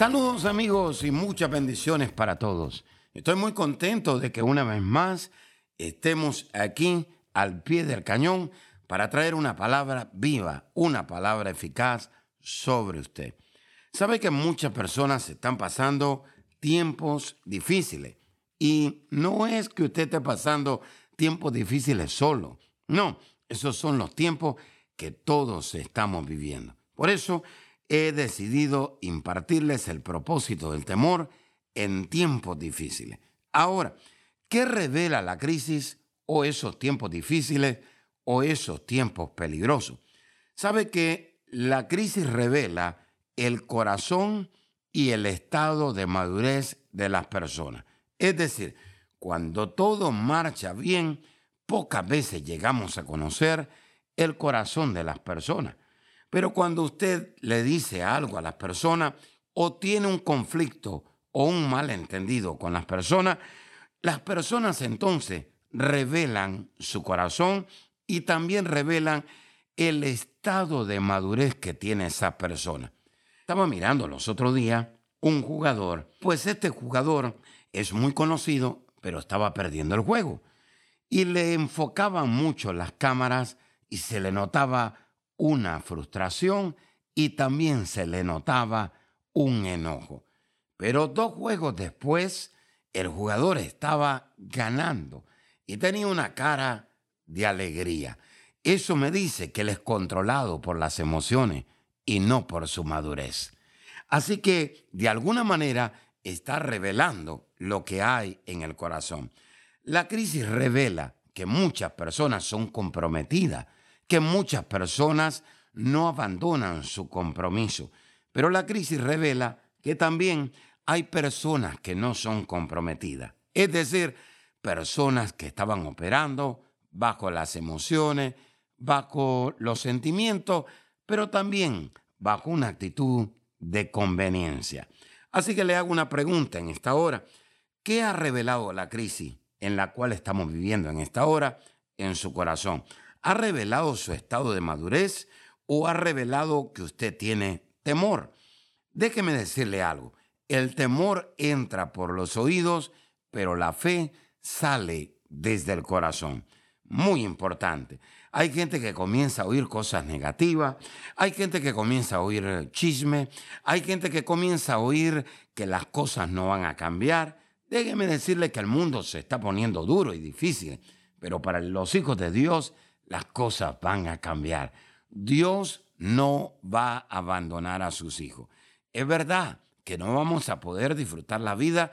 Saludos amigos y muchas bendiciones para todos. Estoy muy contento de que una vez más estemos aquí al pie del cañón para traer una palabra viva, una palabra eficaz sobre usted. Sabe que muchas personas están pasando tiempos difíciles y no es que usted esté pasando tiempos difíciles solo, no, esos son los tiempos que todos estamos viviendo. Por eso he decidido impartirles el propósito del temor en tiempos difíciles. Ahora, ¿qué revela la crisis o esos tiempos difíciles o esos tiempos peligrosos? Sabe que la crisis revela el corazón y el estado de madurez de las personas. Es decir, cuando todo marcha bien, pocas veces llegamos a conocer el corazón de las personas. Pero cuando usted le dice algo a las personas o tiene un conflicto o un malentendido con las personas, las personas entonces revelan su corazón y también revelan el estado de madurez que tiene esa persona. Estaba mirando los otros días un jugador, pues este jugador es muy conocido, pero estaba perdiendo el juego. Y le enfocaban mucho las cámaras y se le notaba una frustración y también se le notaba un enojo. Pero dos juegos después, el jugador estaba ganando y tenía una cara de alegría. Eso me dice que él es controlado por las emociones y no por su madurez. Así que, de alguna manera, está revelando lo que hay en el corazón. La crisis revela que muchas personas son comprometidas, que muchas personas no abandonan su compromiso. Pero la crisis revela que también hay personas que no son comprometidas. Es decir, personas que estaban operando bajo las emociones, bajo los sentimientos, pero también bajo una actitud de conveniencia. Así que le hago una pregunta en esta hora. ¿Qué ha revelado la crisis en la cual estamos viviendo en esta hora en su corazón? ¿Ha revelado su estado de madurez o ha revelado que usted tiene temor? Déjeme decirle algo. El temor entra por los oídos, pero la fe sale desde el corazón. Muy importante. Hay gente que comienza a oír cosas negativas, hay gente que comienza a oír chisme, hay gente que comienza a oír que las cosas no van a cambiar. Déjeme decirle que el mundo se está poniendo duro y difícil, pero para los hijos de Dios las cosas van a cambiar. Dios no va a abandonar a sus hijos. Es verdad que no vamos a poder disfrutar la vida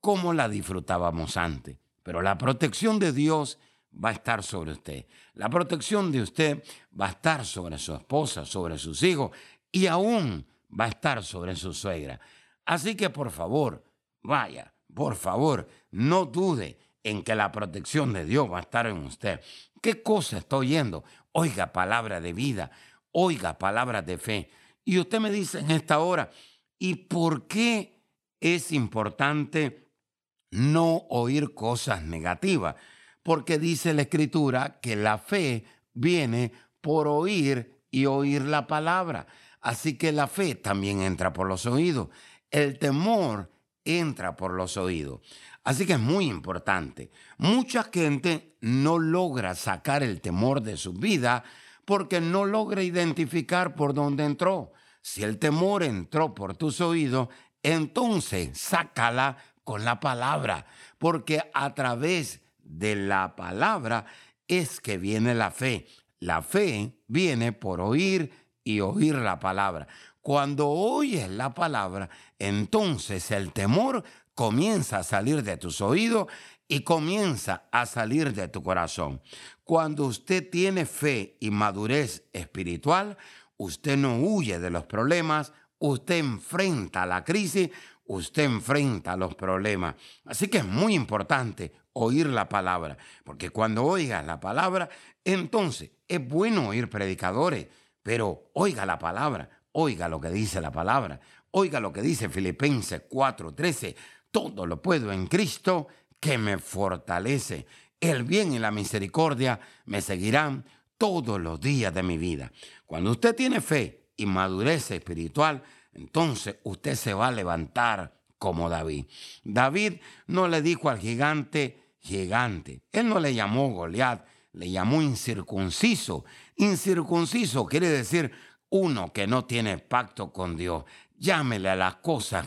como la disfrutábamos antes, pero la protección de Dios va a estar sobre usted. La protección de usted va a estar sobre su esposa, sobre sus hijos y aún va a estar sobre su suegra. Así que por favor, vaya, por favor, no dude en que la protección de Dios va a estar en usted. ¿Qué cosa está oyendo? Oiga palabra de vida, oiga palabras de fe. Y usted me dice en esta hora, ¿y por qué es importante no oír cosas negativas? porque dice la escritura que la fe viene por oír y oír la palabra. Así que la fe también entra por los oídos. El temor entra por los oídos. Así que es muy importante. Mucha gente no logra sacar el temor de su vida porque no logra identificar por dónde entró. Si el temor entró por tus oídos, entonces sácala con la palabra, porque a través de la palabra es que viene la fe. La fe viene por oír y oír la palabra. Cuando oyes la palabra, entonces el temor comienza a salir de tus oídos y comienza a salir de tu corazón. Cuando usted tiene fe y madurez espiritual, usted no huye de los problemas, usted enfrenta la crisis, usted enfrenta los problemas. Así que es muy importante oír la palabra, porque cuando oigas la palabra, entonces es bueno oír predicadores, pero oiga la palabra, oiga lo que dice la palabra, oiga lo que dice Filipenses 4:13, todo lo puedo en Cristo que me fortalece. El bien y la misericordia me seguirán todos los días de mi vida. Cuando usted tiene fe y madurez espiritual, entonces usted se va a levantar como David. David no le dijo al gigante gigante. Él no le llamó Goliat, le llamó incircunciso. Incircunciso quiere decir uno que no tiene pacto con Dios. Llámele a las cosas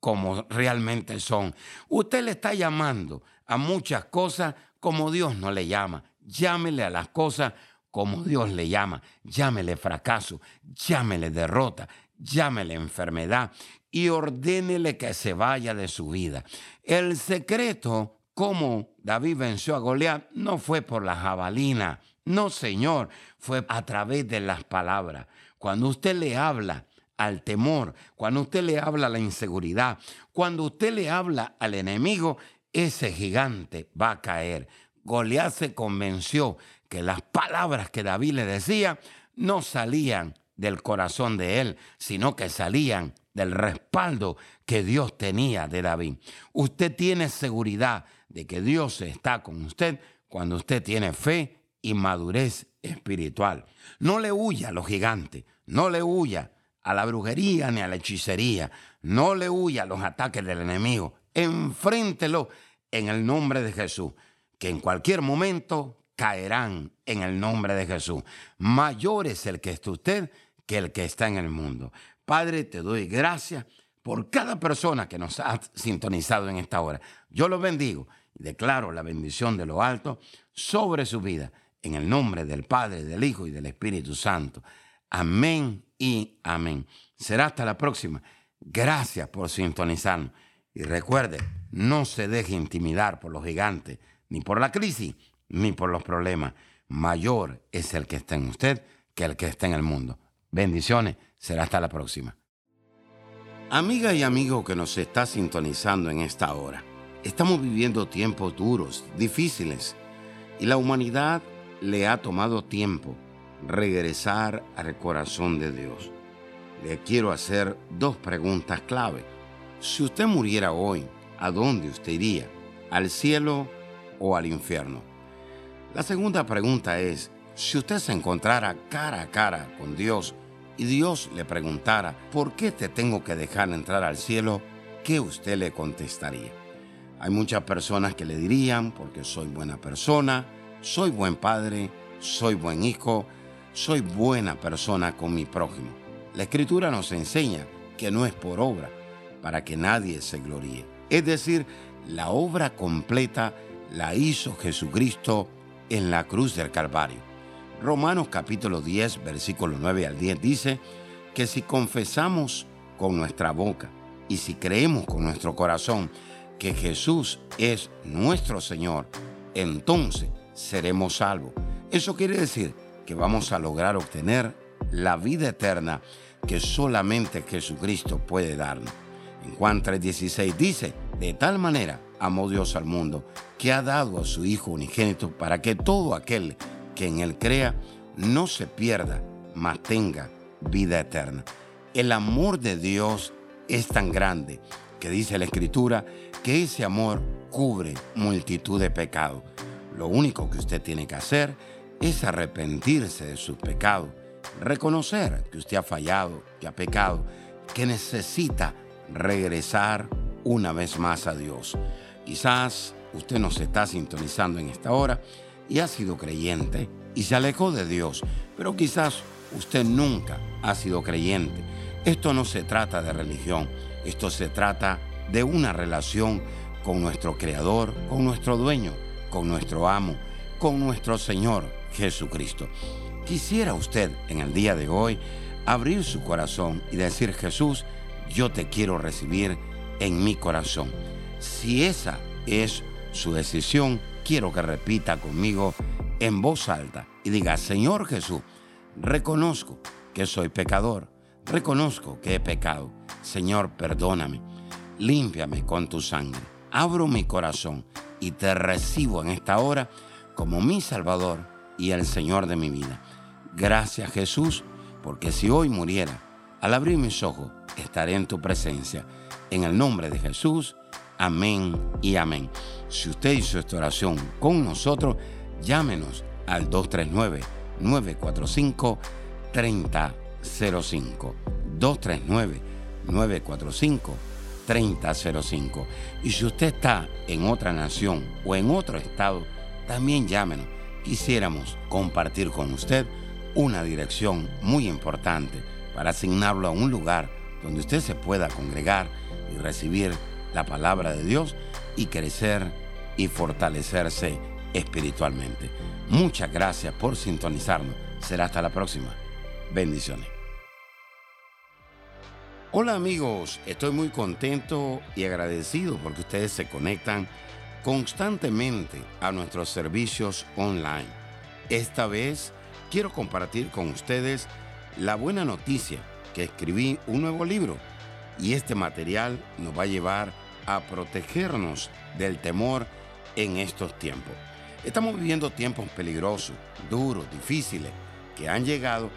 como realmente son. Usted le está llamando a muchas cosas como Dios no le llama. Llámele a las cosas como Dios le llama. Llámele fracaso, llámele derrota, llámele enfermedad y ordénele que se vaya de su vida. El secreto, como David venció a Goliat, no fue por la jabalina, no señor, fue a través de las palabras. Cuando usted le habla al temor, cuando usted le habla a la inseguridad, cuando usted le habla al enemigo, ese gigante va a caer. Goliat se convenció que las palabras que David le decía no salían del corazón de él, sino que salían del respaldo que Dios tenía de David. Usted tiene seguridad de que Dios está con usted cuando usted tiene fe y madurez espiritual. No le huya a los gigantes, no le huya a la brujería ni a la hechicería, no le huya a los ataques del enemigo, enfréntelo en el nombre de Jesús, que en cualquier momento caerán en el nombre de Jesús. Mayor es el que está usted que el que está en el mundo. Padre, te doy gracias por cada persona que nos ha sintonizado en esta hora. Yo los bendigo y declaro la bendición de lo alto sobre su vida, en el nombre del Padre, del Hijo y del Espíritu Santo. Amén y amén. Será hasta la próxima. Gracias por sintonizarnos. Y recuerde, no se deje intimidar por los gigantes, ni por la crisis, ni por los problemas. Mayor es el que está en usted que el que está en el mundo. Bendiciones. Será hasta la próxima. Amiga y amigo que nos está sintonizando en esta hora, estamos viviendo tiempos duros, difíciles, y la humanidad le ha tomado tiempo regresar al corazón de Dios. Le quiero hacer dos preguntas clave. Si usted muriera hoy, ¿a dónde usted iría? ¿Al cielo o al infierno? La segunda pregunta es, si usted se encontrara cara a cara con Dios, y Dios le preguntara, ¿por qué te tengo que dejar entrar al cielo? ¿Qué usted le contestaría? Hay muchas personas que le dirían, porque soy buena persona, soy buen padre, soy buen hijo, soy buena persona con mi prójimo. La escritura nos enseña que no es por obra, para que nadie se gloríe. Es decir, la obra completa la hizo Jesucristo en la cruz del Calvario. Romanos capítulo 10, versículo 9 al 10 dice que si confesamos con nuestra boca y si creemos con nuestro corazón que Jesús es nuestro Señor, entonces seremos salvos. Eso quiere decir que vamos a lograr obtener la vida eterna que solamente Jesucristo puede darnos. En Juan 3:16 dice, de tal manera amó Dios al mundo que ha dado a su Hijo unigénito para que todo aquel que en Él crea no se pierda, mas tenga vida eterna. El amor de Dios es tan grande que dice la Escritura que ese amor cubre multitud de pecados. Lo único que usted tiene que hacer es arrepentirse de sus pecados, reconocer que usted ha fallado, que ha pecado, que necesita regresar una vez más a Dios. Quizás usted nos está sintonizando en esta hora y ha sido creyente y se alejó de Dios, pero quizás usted nunca ha sido creyente. Esto no se trata de religión, esto se trata de una relación con nuestro Creador, con nuestro dueño, con nuestro amo, con nuestro Señor Jesucristo. Quisiera usted en el día de hoy abrir su corazón y decir, Jesús, yo te quiero recibir en mi corazón. Si esa es su decisión, quiero que repita conmigo en voz alta y diga, Señor Jesús, reconozco que soy pecador, Reconozco que he pecado. Señor, perdóname. Límpiame con tu sangre. Abro mi corazón y te recibo en esta hora como mi Salvador y el Señor de mi vida. Gracias Jesús, porque si hoy muriera, al abrir mis ojos, estaré en tu presencia. En el nombre de Jesús, amén y amén. Si usted hizo esta oración con nosotros, llámenos al 239-945-3005. 239-945-3005. Y si usted está en otra nación o en otro estado, también llámenos. Quisiéramos compartir con usted una dirección muy importante para asignarlo a un lugar donde usted se pueda congregar y recibir la palabra de Dios y crecer y fortalecerse espiritualmente. Muchas gracias por sintonizarnos. Será hasta la próxima. Bendiciones. Hola amigos, estoy muy contento y agradecido porque ustedes se conectan constantemente a nuestros servicios online. Esta vez quiero compartir con ustedes la buena noticia que escribí un nuevo libro y este material nos va a llevar a protegernos del temor en estos tiempos. Estamos viviendo tiempos peligrosos, duros, difíciles, que han llegado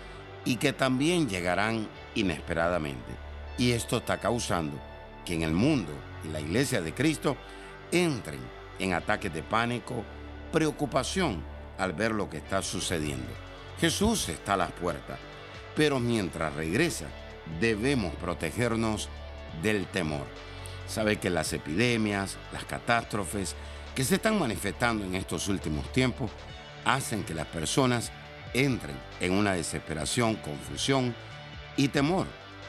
y que también llegarán inesperadamente. Y esto está causando que en el mundo y la iglesia de Cristo entren en ataques de pánico, preocupación al ver lo que está sucediendo. Jesús está a las puertas, pero mientras regresa debemos protegernos del temor. Sabe que las epidemias, las catástrofes que se están manifestando en estos últimos tiempos hacen que las personas entren en una desesperación, confusión y temor.